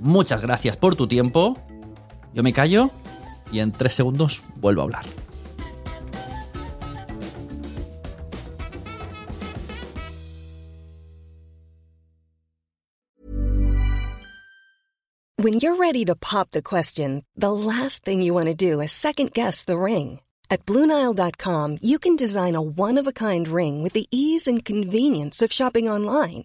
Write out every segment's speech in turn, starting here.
Muchas gracias por tu tiempo. Yo me callo y en tres segundos vuelvo a hablar. When you're ready to pop the question, the last thing you want to do is second guess the ring. At Bluenile.com, you can design a one of a kind ring with the ease and convenience of shopping online.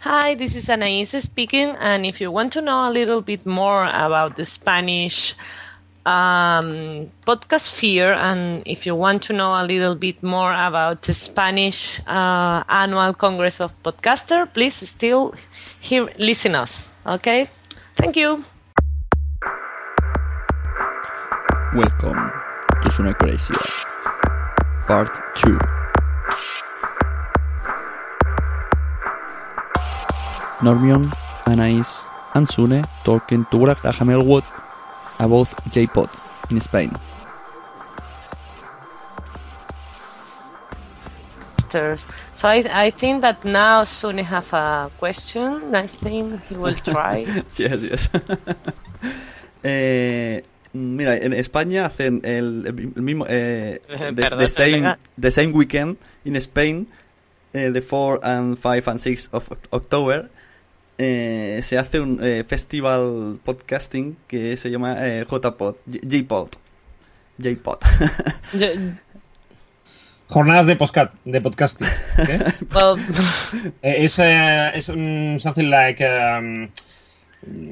Hi, this is Anais speaking. And if you want to know a little bit more about the Spanish um, podcast sphere, and if you want to know a little bit more about the Spanish uh, annual Congress of Podcaster, please still hear listen us. Okay, thank you. Welcome to Sunecracia, Part 2. Normion, Anais, and Sune talking to Graham Elwood about J-Pod in Spain. So I, I think that now Sune have a question. I think he will try. yes, yes. eh, mira, en España hacen el, el mismo eh, the, Perdón, the same venga. the same weekend in Spain, eh, the 4 and 5 and 6 of October. Eh, se hace un eh, festival podcasting que se llama eh, JPod, J-Pod. J-Pod. Jornadas de, podcast, de podcasting. ¿ok? well, Eh, it's, uh, it's um, something like um,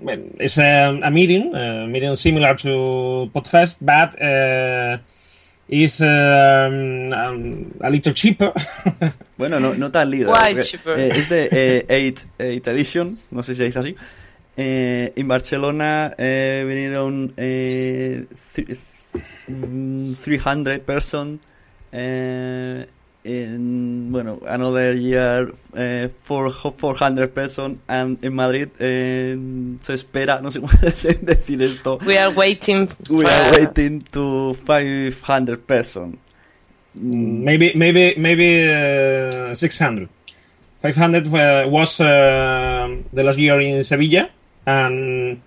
well, it's a, a meeting, a meeting similar to Podfest, but uh, is um, um, a little cheaper. Bueno, no, no tan líder. Why cheaper? eh, es de 8 edition, no sé si se dice así. Eh, en Barcelona eh, vinieron eh, th- mm, 300 person. Eh, in, bueno, another year eh, four- 400 person. And en Madrid eh, se espera, no sé cómo decir esto. We are waiting. We for- are waiting to 500 person. maybe, maybe, maybe uh, 600. 500 uh, was uh, the last year in Sevilla, and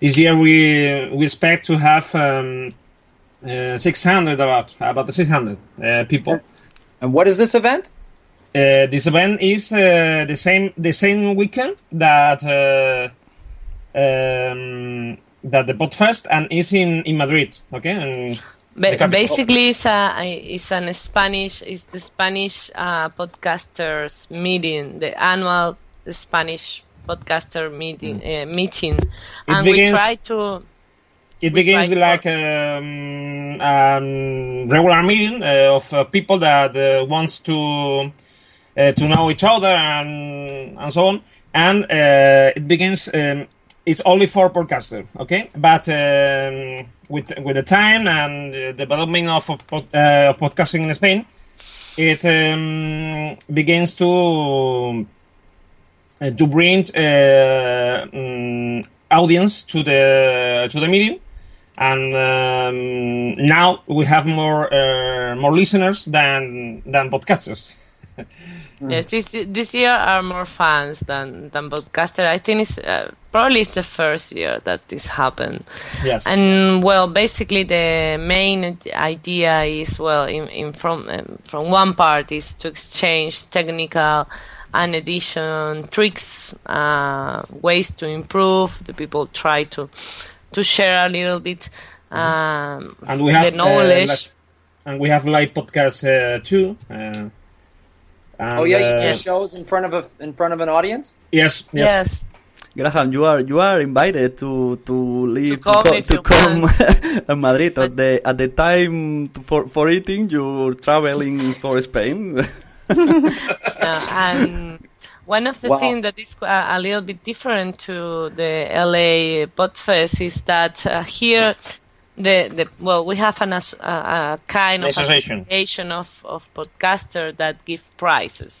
this year we we expect to have um, uh, 600 about about the 600 uh, people. And what is this event? Uh, this event is uh, the same the same weekend that uh, um, that the Podfest and is in, in Madrid. Okay, and Ba- basically, it's a it's an Spanish. It's the Spanish uh, podcasters meeting, the annual Spanish podcaster meeting uh, meeting, and we try to. It begins with like um, um, regular meeting uh, of uh, people that uh, wants to uh, to know each other and and so on. And uh, it begins. Um, it's only for podcaster, okay? But um, with with the time and the development of of, uh, of podcasting in Spain, it um, begins to to bring uh, mm, audience to the to the meeting and um, now we have more uh, more listeners than than podcasters Yes, this this year are more fans than than podcaster. I think it's uh, probably it's the first year that this happened. yes And well, basically the main idea is well, in, in from um, from one part is to exchange technical and edition tricks, uh, ways to improve. The people try to to share a little bit um, and we have the knowledge. uh, like- and we have live podcasts uh, too uh, and, oh yeah, you uh, do shows in front of a in front of an audience. yes yes yes. Graham, you are you are invited to to leave come co- to come to Madrid at the at the time for for eating. You're traveling for Spain. Uh, and one of the Wow. things that is a, a little bit different to the LA Podfest is that uh, here, the, the well, we have an, as- a, a kind of Association. association of, of podcaster that give prizes.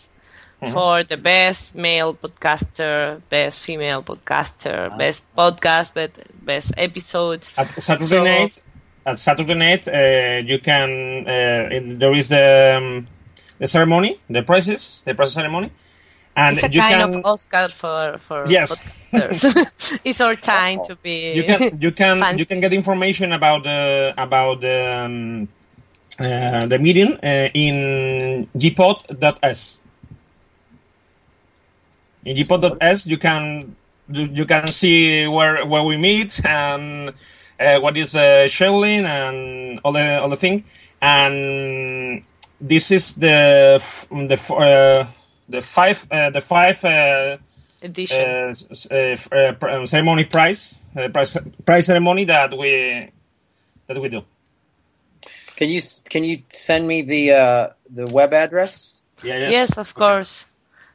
Mm-hmm. For the best male podcaster, best female podcaster, best podcast, best, best episode. at Saturday So- night at Saturday night uh, you can uh, it- there is the um, the ceremony the prizes the prize ceremony and It's a you kind can of Oscar for, for Yes. it's our time to be. you can you can fancy. you can get information about the about the um, uh, the meeting uh, in jpod.es. In jpod.es, you can you, you can see where where we meet and uh, what is uh, scheduling and all the all the thing. And this is the the uh, the five uh, the five. Uh, edition. uh, uh, f- uh, pr- um, ceremony prize, uh, prize prize ceremony that we that we do. Can you can you send me the uh, the web address? Yeah, Yes, of course.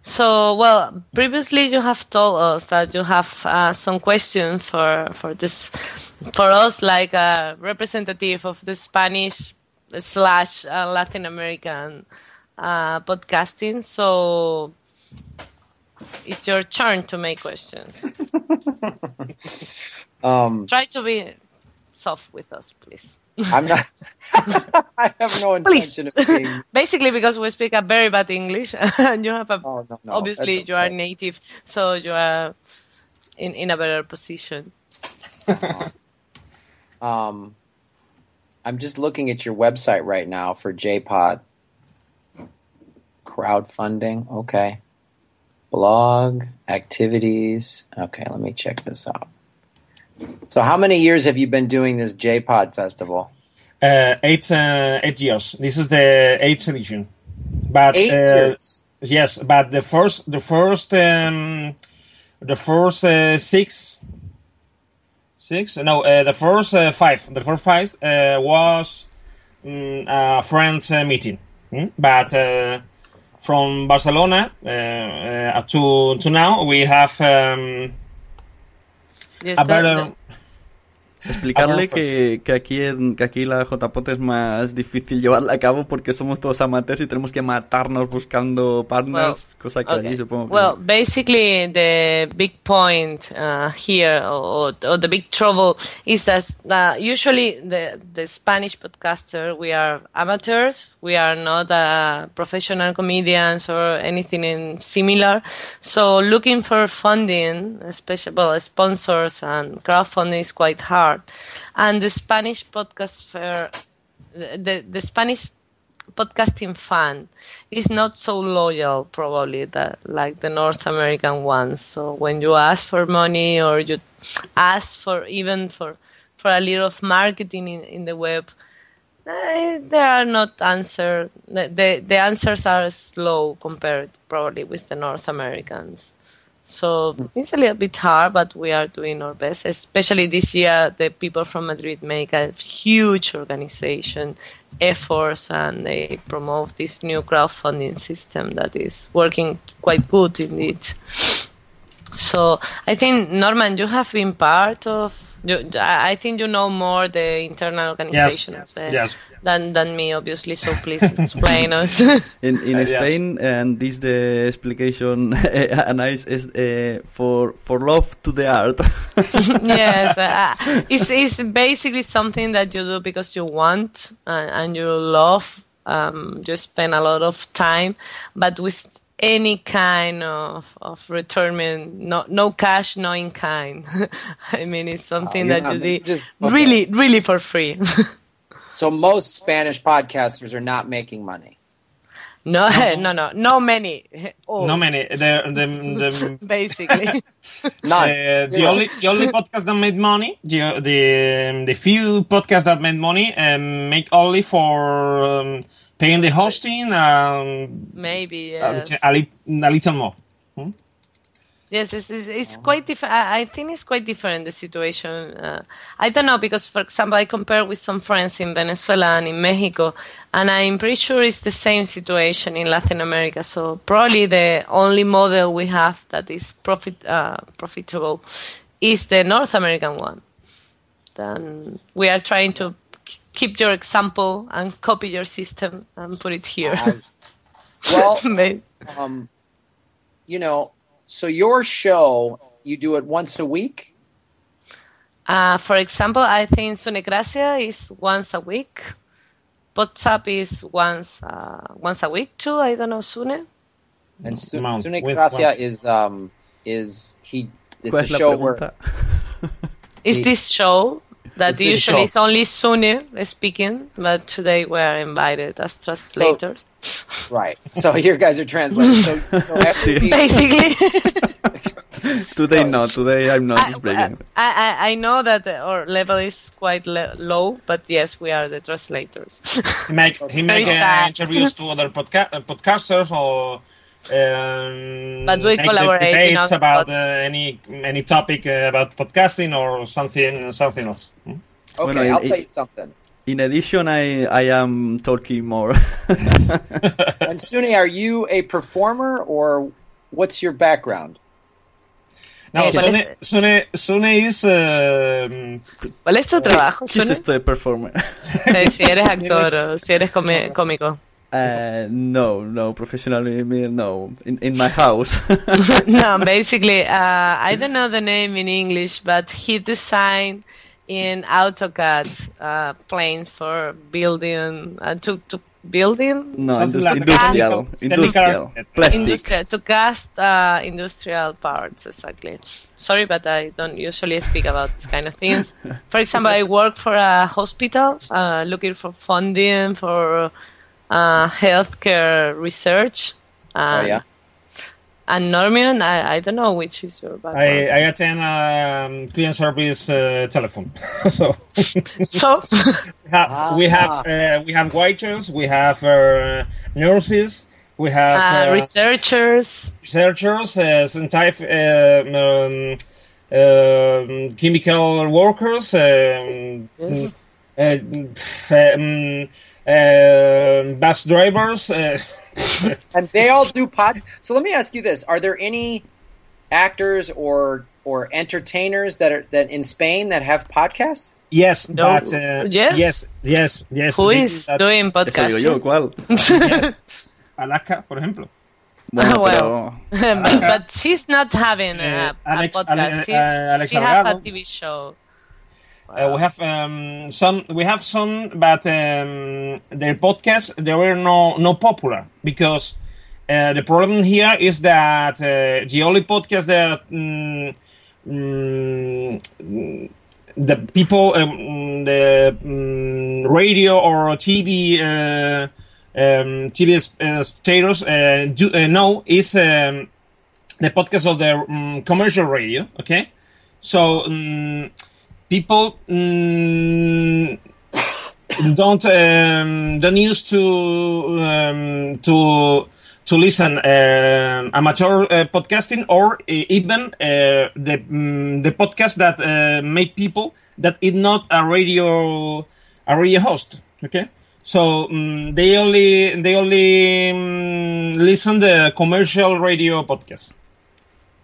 So, well, previously you have told us that you have uh, some questions for for this for us, like a representative of the Spanish slash uh, Latin American uh, podcasting. So, it's your turn to make questions. Um, Try to be soft with us, please. I'm not. I have no Please. intention of being. Basically, because we speak a very bad English, and you have a Oh no, no obviously you are native, so you are in, in a better position. Um, I'm just looking at your website right now for JPod. Crowdfunding, okay. Blog, activities. Okay, let me check this out. So, how many years have you been doing this JPod festival? Uh, eight uh, eight years. This is the eighth edition. But Eight uh, years. yes, but the first the first um, the first uh, six six. No, uh, the first uh, five. The first five uh, was mm, a friends uh, meeting, Hmm? but uh, from Barcelona uh, uh, to to now we have um, Yes, a better. Explicarle que, que aquí en que aquí la JPOT es más difícil llevarla a cabo porque somos todos amateurs y tenemos que matarnos buscando partners, cosa que Okay. allí supongo que Well, basically, the big point uh, here, or, or the big trouble, is that uh, usually the the Spanish podcaster we are amateurs. We are not uh, professional comedians or anything in similar. So looking for funding, especially well, sponsors and crowdfunding is quite hard. And the Spanish podcast fair, the the Spanish podcasting fan is not so loyal probably that like the North American ones. So when you ask for money or you ask for even for for a little of marketing in, in the web, eh, there are not answer. The the answers are slow compared probably with the North Americans. So it's a little bit hard, but we are doing our best. Especially this year, the people from Madrid make a huge organization efforts and they promote this new crowdfunding system that is working quite good indeed. So I think Norman, you have been part of. You, I I think you know more the internal organization of the, yes. than than me, obviously. So please explain us. In, in Uh, yes. Spain, and this the explication nice is uh, for for love to the art. yes, uh, it's it's basically something that you do because you want and, and you love. Um, you spend a lot of time, but with any kind of of return, no no cash, no in kind. I mean, it's something Oh, that you do just- okay. really really for free. So most Spanish podcasters are not making money. No, no, no, no many. All, No many. The the, the basically. None. Uh, the only the only podcast that made money, the the the few podcasts that made money, um, make only for um, paying the hosting and Maybe a, yes. a, a little more. Yes, it's, it's, it's quite different. I think it's quite different the situation. Uh, I don't know because, for example, I compare with some friends in Venezuela and in Mexico, and I'm pretty sure it's the same situation in Latin America. So probably the only model we have that is profit uh, profitable is the North American one. Then we are trying to keep your example and copy your system and put it here. Well, um, you know, so your show, you do it once a week? Uh, for example, I think Sunecracia is once a week. WhatsApp is once uh, once a week too. I don't know Sune. And Su- Month, Sunecracia is um is he it's ¿Cuál a show where pregunta? Is this show that Is this usually show- is only Sune speaking, but today we are invited as translators. Right. So you guys are translating. So, so every week- Basically, Today not. Today I'm not I, speaking. I, I, I know that our level is quite le- low, but yes, we are the translators. He make he make uh, interviews to other podca- uh, podcasters or. Um, But we make collaborate, you debates about uh, any any topic uh, about podcasting or something something else. Hmm? Okay, Bueno, I'll it- tell you something. In addition, I I am talking more. And Suni, are you a performer or what's your background? No, Eh, ¿cuál Sune, Sune, Sune is um, ¿Cuál es tu trabajo, She's Sune? just a performer. Eh, si eres actor o si eres come- cómico. Uh, no, no, professionally, no. In in my house. no, basically, uh, I don't know the name in English, but he designed in AutoCAD uh, planes for building uh, to to building no, Something indus- like industrial, industrial, plastic. industrial to cast uh, industrial parts exactly. Sorry, but I don't usually speak about this kind of things. For example, I work for a hospital, uh, looking for funding for uh, healthcare research. Oh yeah. And Norman, I, I don't know which is your background. I, I attend um, client service uh, telephone. so So, we have we have uh, we have waiters, we have uh, nurses, we have uh, uh, researchers, researchers, uh, scientific, uh, um, um, chemical workers, um, uh, um, uh, bus drivers. And they all do pod. So let me ask you this: Are there any actors or or entertainers that are that in Spain that have podcasts? yes, No. but uh, Yes. yes, yes, yes. Who they is do that. doing Eso digo yo, ¿cuál? Alaska, por ejemplo. Bueno, well. pero but, but she's not having Eh, a, Alex- a podcast. Ale- uh, Alex she has a TV show. Uh, we have um, some. We have some, but um, their podcasts they were no no popular because uh, the problem here is that uh, the only podcast that mm, mm, the people um, the mm, radio or TV uh, um, TV uh, spectators uh, do know is um, the podcast of the commercial radio. Okay, so. People mm, don't um, don't used to um, to to listen uh, amateur uh, podcasting or uh, even uh, the mm, the podcast that uh, make people that is not a radio a radio host. Okay, so um, they only they only um, listen the commercial radio podcast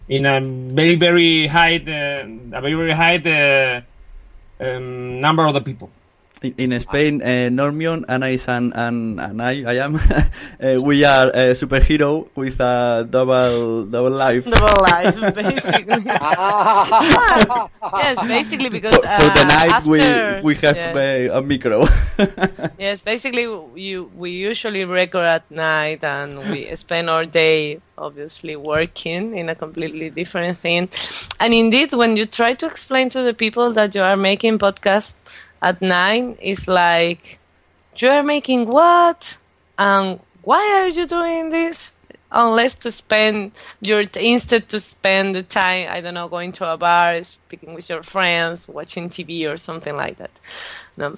in a very very high uh, a very very high uh, um, number of the people. In, in Spain, uh, Normion, Anais, and, and, and I, I am, uh, we are a superhero with a double double life. Double life, basically. yes, basically because for, for the uh, night, after, we we have yes. uh, a micro. Yes, basically, you we usually record at night and we spend our day obviously working in a completely different thing. And indeed, when you try to explain to the people that you are making podcast at nine, it's like you are making what and why are you doing this? Unless to spend your instead to spend the time, I don't know, going to a bar, speaking with your friends, watching TV or something like that. No.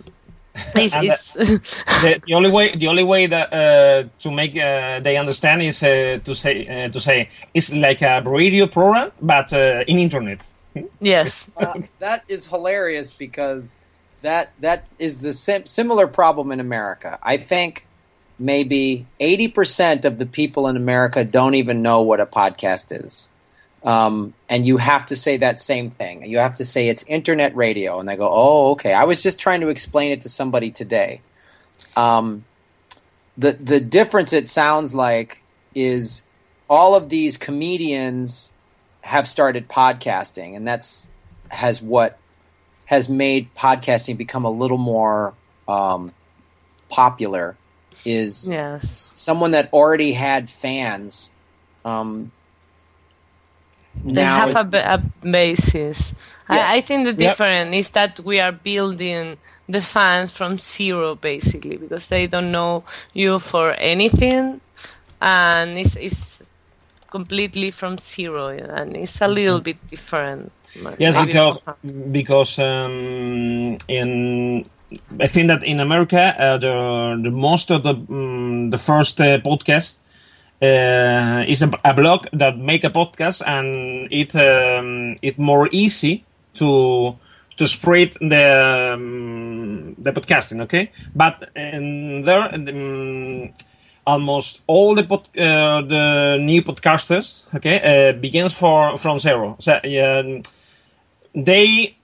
It's, uh, it's the, the only way the only way that uh, to make uh, they understand is uh, to say uh, to say it's like a radio program but uh, in internet. yes. Uh, that is hilarious because that that is the sim- similar problem in America. I think maybe eighty percent of the people in America don't even know what a podcast is. Um, and you have to say that same thing. You have to say it's internet radio, and they go, "Oh, okay." I was just trying to explain it to somebody today. Um, the the difference it sounds like is all of these comedians have started podcasting, and that's has what has made podcasting become a little more um, popular. Is Yes. someone that already had fans. Um, They now have is- a, ba- a basis. I, I think the Yep. difference is that we are building the fans from zero, basically, because they don't know you for anything, and it's, it's completely from zero, and it's a little bit different. Yes, Maybe- because because um, in I think that in America uh, the the most of the um, the first uh, podcast uh, is a, a blog that make a podcast and it um, it more easy to to spread the um, the podcasting. Okay, but in there. Almost all the pod, uh, the new podcasters okay uh, begins for from zero. So um, they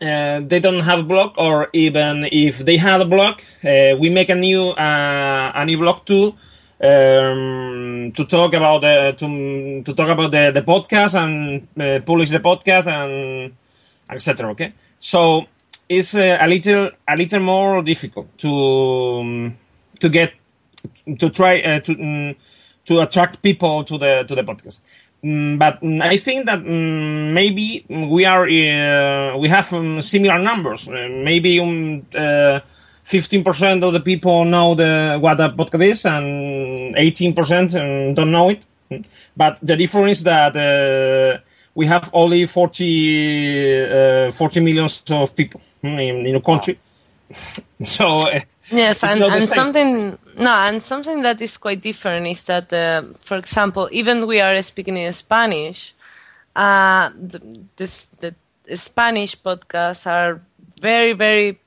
uh, they don't have a blog or even if they had a blog uh, we make a new uh, a new blog too um, to talk about the to, to talk about the, the podcast and uh, publish the podcast and etc okay? So it's a little a little more difficult to um, to get to try uh, to mm, to attract people to the to the podcast. Mm, but mm, I think that mm, maybe we are uh, we have um, similar numbers. Uh, maybe um, uh, 15% of the people know the what a podcast is, and 18% um, don't know it. But the difference is that uh, we have only 40 uh, 40 millions of people in, in a country. so. Yes, and, and something no, and something that is quite different is that, uh, for example, even we are speaking in Spanish, uh, the, this, the Spanish podcasts are very, very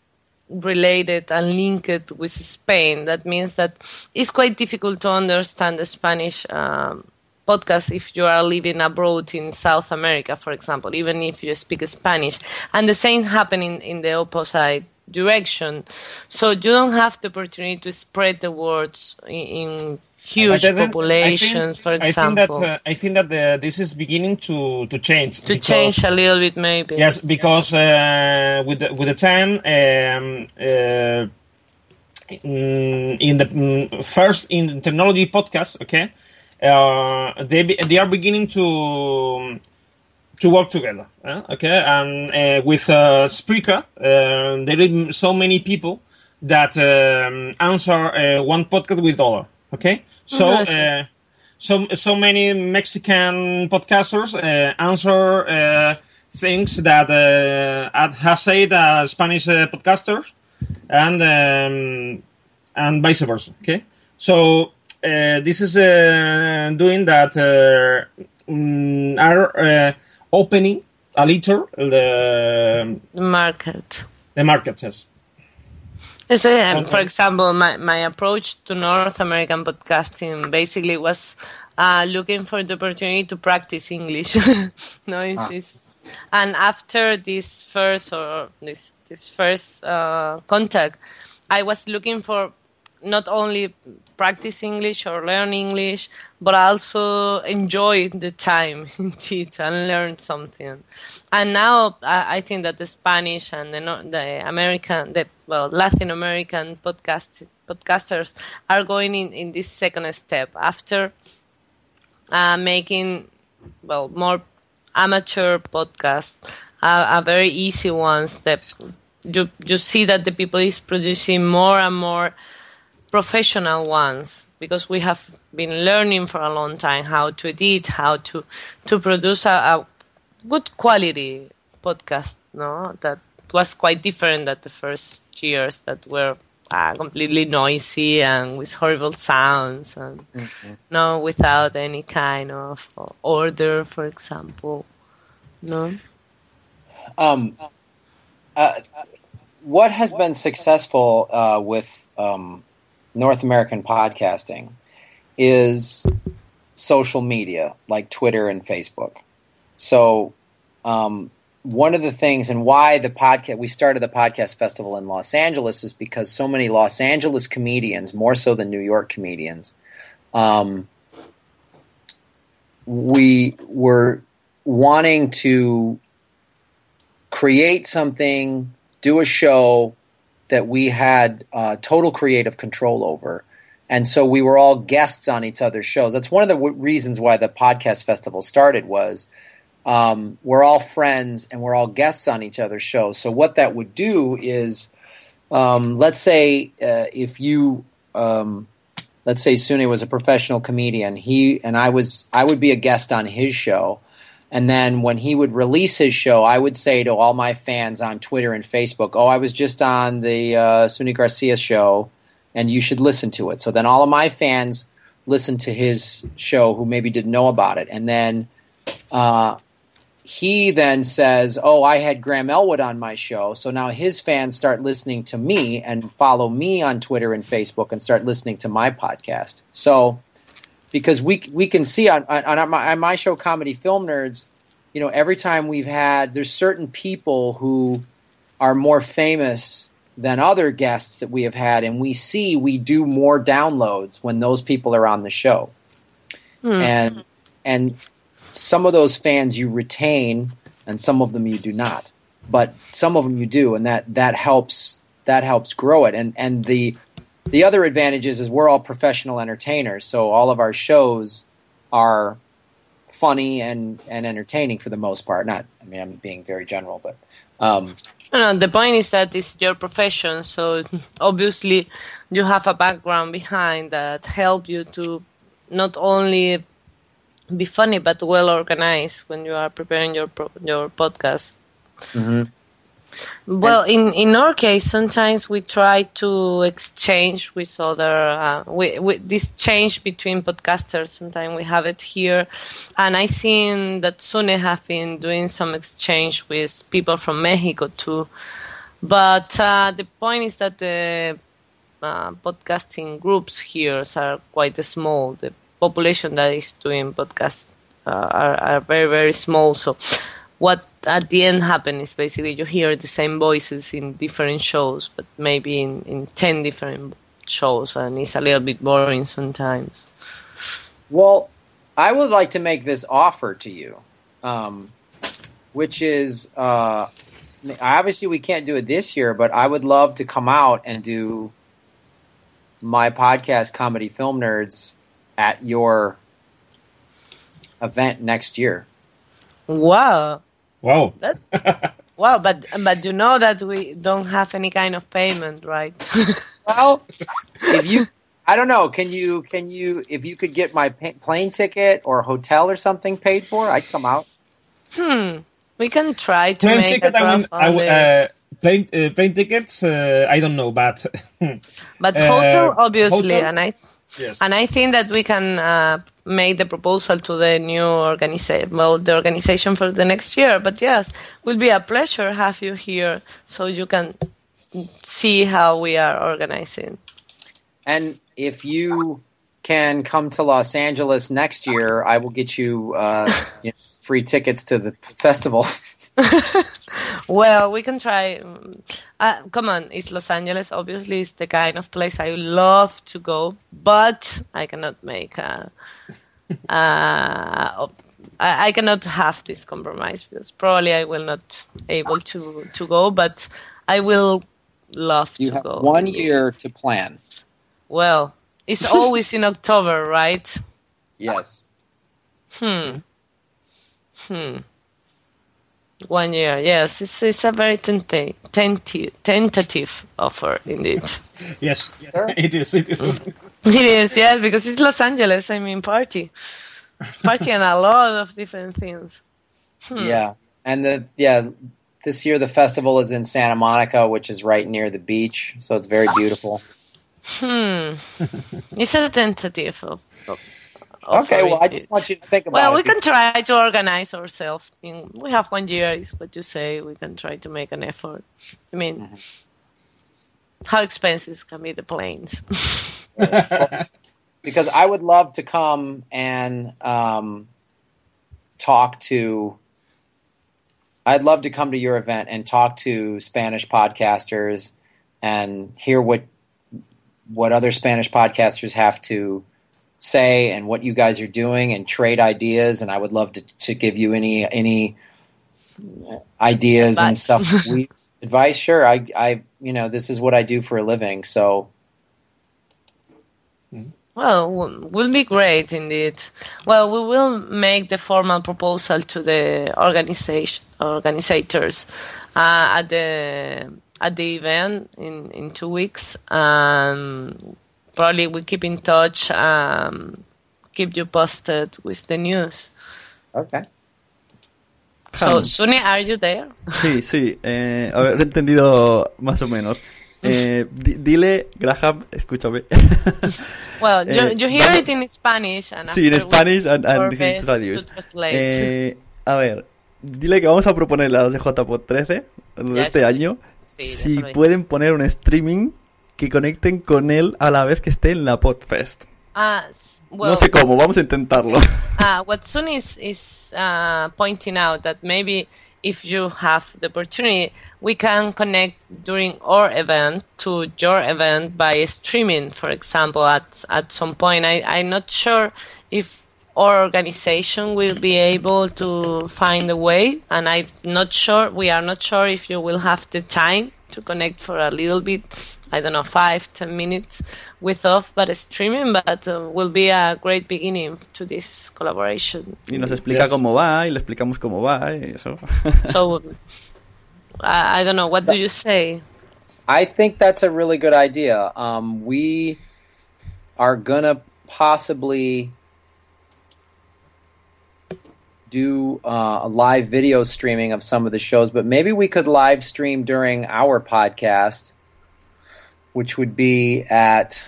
related and linked with Spain. That means that it's quite difficult to understand the Spanish um, podcast if you are living abroad in South America, for example, even if you speak Spanish. And the same happening in the opposite direction. So you don't have the opportunity to spread the words in, in huge populations, think, for example. I think that uh, I think that the, this is beginning to to change. To change a little bit, maybe. Yes, because uh, with the, with the time. Um, uh, in the mm, first in technology podcast, okay, uh, they be, they are beginning to to work together. Uh, okay, and uh, with uh, Spreaker, uh, there are so many people that um, answer uh, one podcast with other. Okay, so uh, so so many Mexican podcasters uh, answer uh, things that uh, has said uh, Spanish uh, podcasters, and um, and vice versa. Okay, so uh, this is uh, doing that uh, mm, are uh, opening a little the market. the market. Yes. Um, Okay. For example, my, my approach to North American podcasting basically was uh, looking for the opportunity to practice English. no, it's, it's, and after this first or this this first uh, contact, I was looking for not only practice English or learn English, but also enjoy the time indeed and learn something. And now I, think that the Spanish and the, the American, the well Latin American podcast podcasters are going in, in this second step after uh, making well more amateur podcasts uh, are very easy ones that you you see that the people is producing more and more professional ones because we have been learning for a long time how to edit how to to produce a, a good quality podcast no? That was quite different than the first years that were uh, completely noisy and with horrible sounds and no without any kind of order for example no? Um, uh, what has been successful uh, with um, North American podcasting is social media like Twitter and Facebook. So, um, one of the things and why the podcast we started the podcast festival in Los Angeles is because so many Los Angeles comedians, more so than New York comedians, um, we were wanting to create something, do a show that we had uh, total creative control over. And so we were all guests on each other's shows. That's one of the w- reasons why the podcast festival started was um, we're all friends and we're all guests on each other's shows. So what that would do is, um, let's say uh, if you, um, let's say Sune was a professional comedian, he and I was, I would be a guest on his show. And then when he would release his show, I would say to all my fans on Twitter and Facebook, "Oh, I was just on the uh, Garcia show, and you should listen to it." So then all of my fans listened to his show who maybe didn't know about it, and then uh, he then says, "Oh, I had Graham Elwood on my show." So now his fans start listening to me and follow me on Twitter and Facebook and start listening to my podcast. So because we we can see on on, on, my, on my show comedy film nerds you know every time we've had there's certain people who are more famous than other guests that we have had and we see we do more downloads when those people are on the show. Hmm. And and some of those fans you retain and some of them you do not. But some of them you do and that that helps that helps grow it. And and the the other advantage is, is we're all professional entertainers, so all of our shows are funny and, and entertaining for the most part. Not, I mean, I'm being very general, but um, No, no, the point is that it's your profession, so obviously you have a background behind that help you to not only be funny but well organized when you are preparing your pro- your podcast. Well, in, in our case, sometimes we try to exchange with other, uh, we, we, this change between podcasters. Sometimes we have it here, and I think that Sune have been doing some exchange with people from Mexico too. But uh, the point is that the uh, podcasting groups here are quite small. The population that is doing podcasts uh, are, are very very small. So what at the end happens is basically you hear the same voices in different shows, but maybe in, in 10 different shows, and it's a little bit boring sometimes. Well, I would like to make this offer to you, um, which is uh, obviously we can't do it this year, but I would love to come out and do my podcast, Comedy Film Nerds, at your event next year. Wow. Wow. Wow, but but you know that we don't have any kind of payment, right? Well, if you, I don't know, can you, can you, if you could get my pa- plane ticket or hotel or something paid for, I'd come out. hmm. We can try to Plane make ticket, a I mean, I w- uh, plane, uh, plane tickets, uh, I don't know, but. But Uh, hotel, obviously, hotel? and I yes. and I think that we can make the proposal to the new organization, well, the organization for the next year. But yes, will be a pleasure have you here, so you can see how we are organizing. And if you can come to Los Angeles next year, I will get you, uh, you know, free tickets to the festival. Well, we can try. Uh, come on, it's Los Angeles. Obviously, it's the kind of place I love to go, but I cannot make a. Uh, I, I cannot have this compromise because probably I will not able to to go, but I will love You to have go. one year to plan. Well, it's always in October, right? Yes. Hmm. Hmm. One year, yes. It's, it's a very tenta- tenti- tentative offer, indeed. yes, it is. It is. it is, yes, because it's Los Angeles. I mean, party. Party and a lot of different things. Hmm. Yeah. And the, yeah, this year the festival is in Santa Monica, which is right near the beach. So it's very beautiful. Hmm. It's a tentative of. of Okay, well, I just want you to think about Well, it. we can try to organize ourselves. We have one year, is what you say. We can try to make an effort. I mean, Mm-hmm. how expensive can be the planes? because I would love to come and um, talk to. I'd love to come to your event and talk to Spanish podcasters and hear what what other Spanish podcasters have to say and what you guys are doing and trade ideas. And I would love to, to give you any any ideas and stuff. We, advice, sure. I I you know this is what I do for a living, so Well, will be great indeed. Well, we will make the formal proposal to the organization organizers uh, at the at the event in in two weeks. Um, probably we keep in touch. Um, keep you posted with the news. okay. So. Suni, are you there? Sí, sí. Eh, a ver, he entendido más o menos. Eh, di- dile, Graham, escúchame. Well, you, Eh, you hear vamos- it in Spanish and Sí, we Spanish and, and translate. Eh, a ver, dile que vamos a proponerle a los de JPod 13 de Ya, este año sí, si pueden poner un streaming que conecten con él a la vez que esté en la Podfest. Ah, well, no sé cómo, vamos a intentarlo. uh, what Sun is is uh, pointing out that maybe if you have the opportunity, we can connect during our event to your event by streaming, for example. At at some point, I I'm not sure if our organization will be able to find a way, and I'm not sure. We are not sure if you will have the time to connect for a little bit. I don't know, five, ten minutes with off, but streaming, but uh, will be a great beginning to this collaboration. Y nos explica cómo va, y le explicamos cómo va, y eso. So, I, I don't know. What do you say? I think that's a really good idea. Um, we are gonna possibly do uh, a live video streaming of some of the shows, but maybe we could live stream during our podcast, which would be at.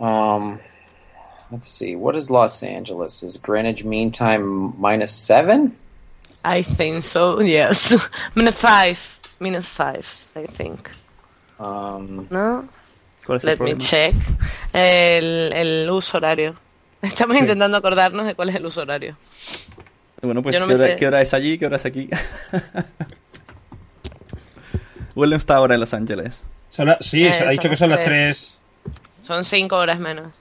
Um, let's see. What is Los Angeles? Is Greenwich Mean Time minus seven? I think so, yes. minus five. Minus five, I think. Um, ¿No? ¿Cuál es el Let me check. El, el huso horario. Estamos Sí. intentando acordarnos de cuál es el huso horario. Bueno, pues no ¿qué, hora, qué hora es allí? ¿Qué hora es aquí? William está ahora en Los Ángeles. Son la- sí, Eh, ha son dicho que son las tres. 3. Son cinco horas menos.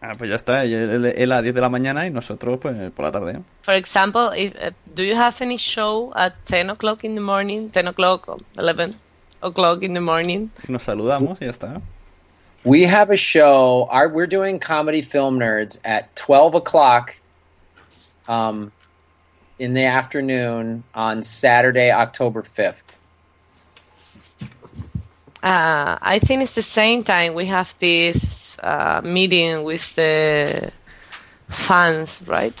Ah, pues ya está. Él, él- él a 10 de la mañana y nosotros pues por la tarde. ¿eh? For example, if, uh, do you have any show at 10 o'clock in the morning? 10 o'clock or 11 o'clock in the morning? Nos saludamos y ya está. we have a show. Our, we're doing Comedy Film Nerds at 12 o'clock um, in the afternoon on Saturday, October 5th. Uh, I think it's the same time we have this uh, meeting with the fans, right?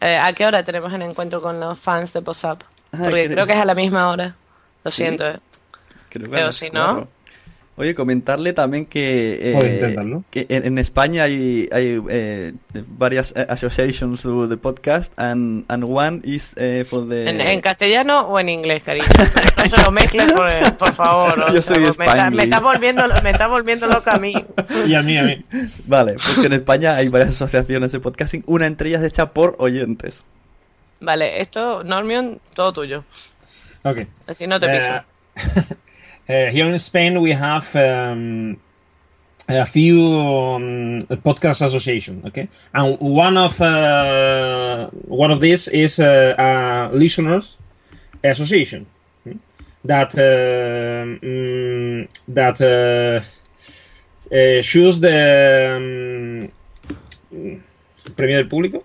Eh, ¿A qué hora tenemos el encuentro con los fans de POSAP? Ah, Porque creo- que es a la misma hora. Lo siento. eh. Creo que Pero si no-. Oye, comentarle también que, eh, que en, en España hay, hay eh, varias eh, associations to the podcast and, and one is eh, for the... ¿En, en castellano o en inglés, cariño? No se lo mezcles, por, por favor. o Yo sea, soy me, está, me, está volviendo, me está volviendo loca a mí. Y a mí, a mí. Vale, porque en España hay varias asociaciones de podcasting, una entre ellas hecha por oyentes. Vale, esto, Normion, todo tuyo. Okay. Así no te piso. Uh, uh, here in Spain, we have um, a few um, podcast association. Okay, and one of uh, one of these is uh, a listeners association hmm, that uh, mm, that uh, uh, choose the um, premio del público.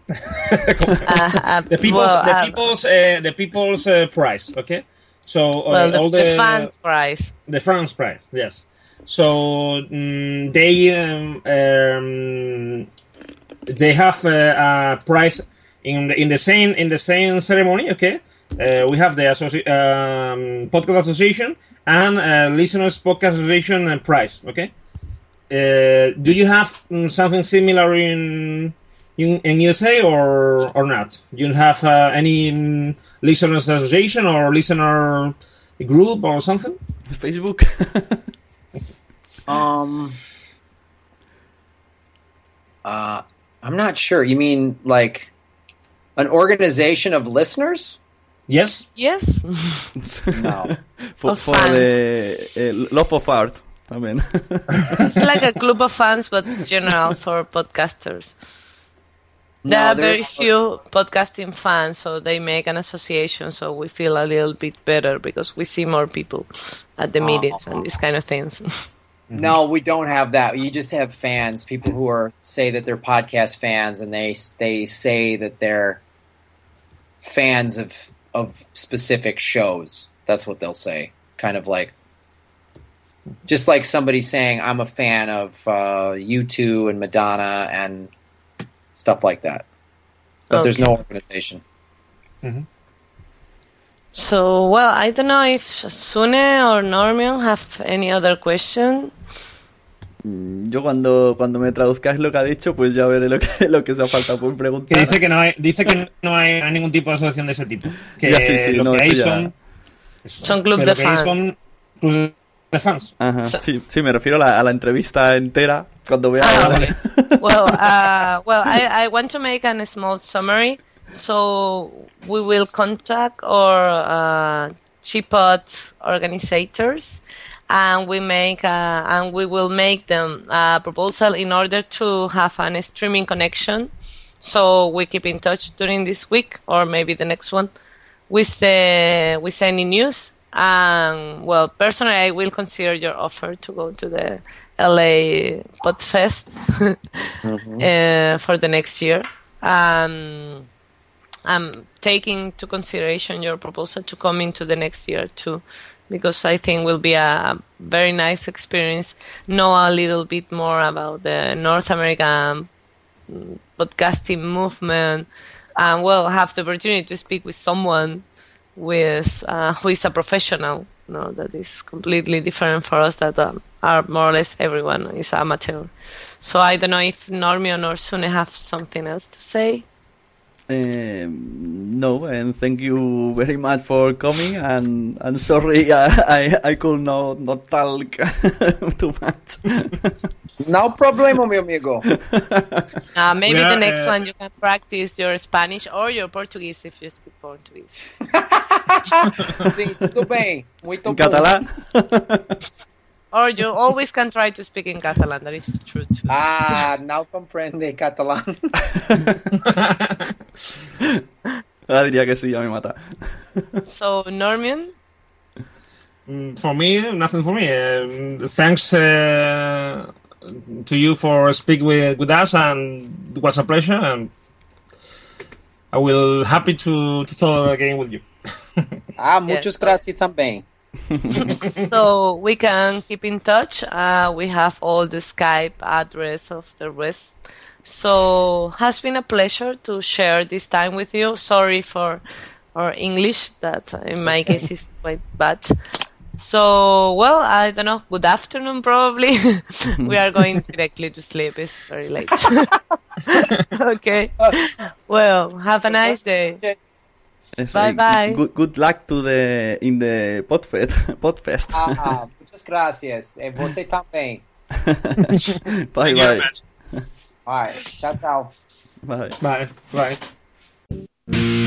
Ah, ah, the people's well, the ah, people's uh, the people's uh, prize okay so uh, well, the, all the the, fans prize. the fans prize yes. So mm, they um, um, they have uh, a prize in the, in the same in the same ceremony okay? Uh, we have the associ- um, podcast association and uh, listeners podcast association uh, prize okay? Uh, do you have mm, something similar in in, in USA or or not? You have uh, any mm, listeners association or listener group or something? Facebook. Um, uh, I'm not sure. You mean like an organization of listeners? Yes. Yes. No. for, for the eh, love of art también. it's like a club of fans, but general for podcasters. There No, are very few podcasting fans, so they make an association, so we feel a little bit better because we see more people at the meetings and these kind of things. No, we don't have that. You just have fans, people who are say that they're podcast fans, and they they say that they're fans of of specific shows. That's what they'll say. Kind of like, just like somebody saying, "I'm a fan of uh, U2 and Madonna and stuff like that." But there's no organization. so, well, I don't know if Sune or Normion have any other question. Mm, Yo cuando, cuando me traduzcáis lo que ha dicho, pues ya veré lo que, lo que se ha faltado por Que preguntar. dice que no hay, dice que no hay, hay ningún tipo de asociación de ese tipo. Que Ya, sí, sí, lo no, que hay ya- son eso, Son club de fans. son clubes de fans. Ajá, sí, sí, me refiero a la, a la entrevista entera. Vea. Ah, okay. well, uh, well, I, I want to make a small summary. So we will contact our uh, JPod organizers, and we make a, and we will make them a proposal in order to have an streaming connection. So we keep in touch during this week or maybe the next one with the with any news. And well, personally, I will consider your offer to go to the LA Podfest uh, for the next year. Um, I'm taking to consideration your proposal to come into the next year too, because I think will be a very nice experience. Know a little bit more about the North American podcasting movement, and well, have the opportunity to speak with someone with uh, who is a professional. No, that is completely different for us. That um, are more or less everyone is amateur. So I don't know if Normion or Sune have something else to say. Um, no, and thank you very much for coming. And and sorry, I I, I could not not talk too much. No problema, mi amigo. Uh, maybe We the next uh, one you can practice your Spanish or your Portuguese if you speak Portuguese. Sim, tudo bem. Muito En bom. catalán. Or you always can try to speak in Catalan. That is true too. Ah, now comprende catalán. Ah, diría que sí, ya me mata. So Normion, Mm, For me, nothing for me. Um, thanks uh, to you for speaking with, with us, and it was a pleasure. And I will happy to to talk again with you. Ah, muitas Yes. gracias também. so we can keep in touch. Uh, we have all the Skype address of the rest. So has been a pleasure to share this time with you. Sorry for our English, that in my case is quite bad. So well, I don't know. Good afternoon, probably. we are going directly to sleep. It's very late. okay. Well, have a nice day. Eso, Bye, bye. Good, good luck to the in the Podfest. Podfest. Ah, muitas gracias. E você também. bye bye. Vai, tchau, tchau. Bye. Bye. Bye.